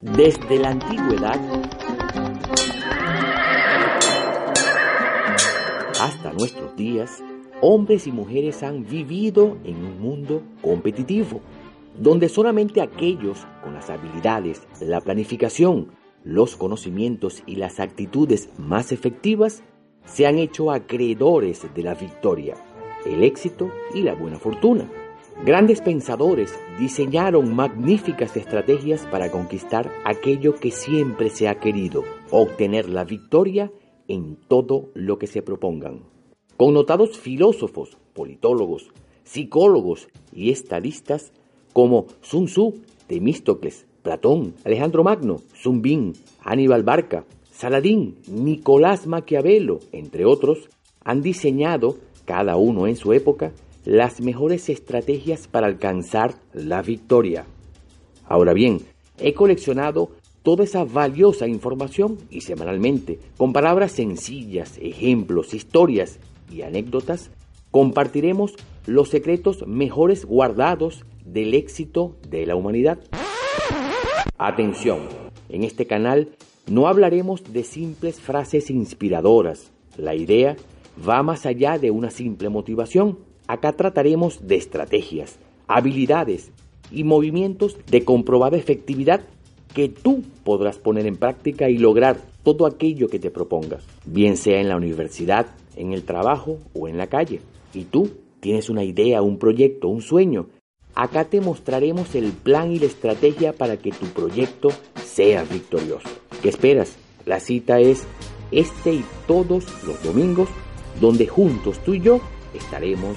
Desde la antigüedad hasta nuestros días, hombres y mujeres han vivido en un mundo competitivo, donde solamente aquellos con las habilidades, la planificación, los conocimientos y las actitudes más efectivas se han hecho acreedores de la victoria, el éxito y la buena fortuna. Grandes pensadores diseñaron magníficas estrategias para conquistar aquello que siempre se ha querido, obtener la victoria en todo lo que se propongan. Connotados filósofos, politólogos, psicólogos y estadistas como Sun Tzu, Temístocles, Platón, Alejandro Magno, Zumbín, Aníbal Barca, Saladín, Nicolás Maquiavelo, entre otros, han diseñado, cada uno en su época, las mejores estrategias para alcanzar la victoria. Ahora bien, he coleccionado toda esa valiosa información y semanalmente, con palabras sencillas, ejemplos, historias y anécdotas, compartiremos los secretos mejores guardados del éxito de la humanidad. Atención, en este canal no hablaremos de simples frases inspiradoras. La idea va más allá de una simple motivación Acá trataremos de estrategias, habilidades y movimientos de comprobada efectividad que tú podrás poner en práctica y lograr todo aquello que te propongas, bien sea en la universidad, en el trabajo o en la calle. Y tú tienes una idea, un proyecto, un sueño. Acá te mostraremos el plan y la estrategia para que tu proyecto sea victorioso. ¿Qué esperas? La cita es este y todos los domingos, donde juntos tú y yo estaremos